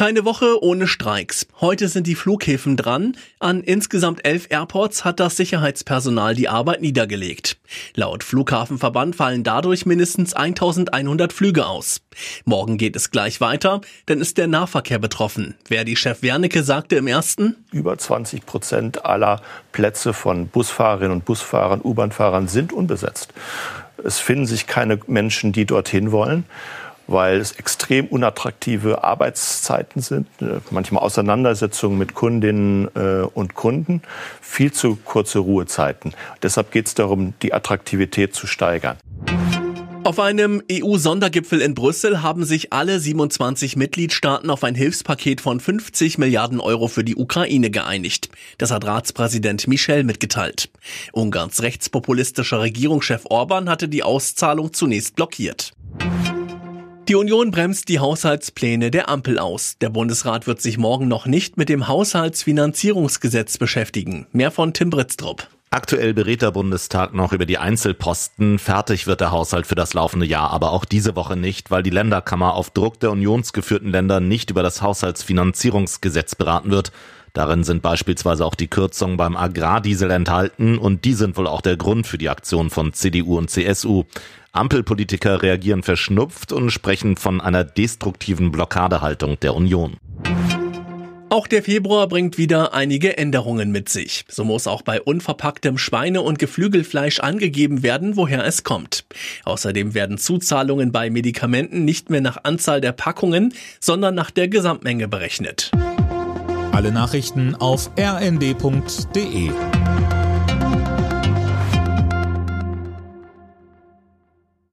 Keine Woche ohne Streiks. Heute sind die Flughäfen dran. An insgesamt elf Airports hat das Sicherheitspersonal die Arbeit niedergelegt. Laut Flughafenverband fallen dadurch mindestens 1100 Flüge aus. Morgen geht es gleich weiter, denn ist der Nahverkehr betroffen. Verdi Chef Wernicke sagte im ersten, über 20 Prozent aller Plätze von Busfahrerinnen und Busfahrern, U-Bahn-Fahrern sind unbesetzt. Es finden sich keine Menschen, die dorthin wollen weil es extrem unattraktive Arbeitszeiten sind, äh, manchmal Auseinandersetzungen mit Kundinnen äh, und Kunden, viel zu kurze Ruhezeiten. Deshalb geht es darum, die Attraktivität zu steigern. Auf einem EU-Sondergipfel in Brüssel haben sich alle 27 Mitgliedstaaten auf ein Hilfspaket von 50 Milliarden Euro für die Ukraine geeinigt. Das hat Ratspräsident Michel mitgeteilt. Ungarns rechtspopulistischer Regierungschef Orban hatte die Auszahlung zunächst blockiert. Die Union bremst die Haushaltspläne der Ampel aus. Der Bundesrat wird sich morgen noch nicht mit dem Haushaltsfinanzierungsgesetz beschäftigen. Mehr von Tim Britztrup. Aktuell berät der Bundestag noch über die Einzelposten. Fertig wird der Haushalt für das laufende Jahr aber auch diese Woche nicht, weil die Länderkammer auf Druck der unionsgeführten Länder nicht über das Haushaltsfinanzierungsgesetz beraten wird. Darin sind beispielsweise auch die Kürzungen beim Agrardiesel enthalten und die sind wohl auch der Grund für die Aktion von CDU und CSU. Ampelpolitiker reagieren verschnupft und sprechen von einer destruktiven Blockadehaltung der Union. Auch der Februar bringt wieder einige Änderungen mit sich. So muss auch bei unverpacktem Schweine- und Geflügelfleisch angegeben werden, woher es kommt. Außerdem werden Zuzahlungen bei Medikamenten nicht mehr nach Anzahl der Packungen, sondern nach der Gesamtmenge berechnet. Alle Nachrichten auf rnd.de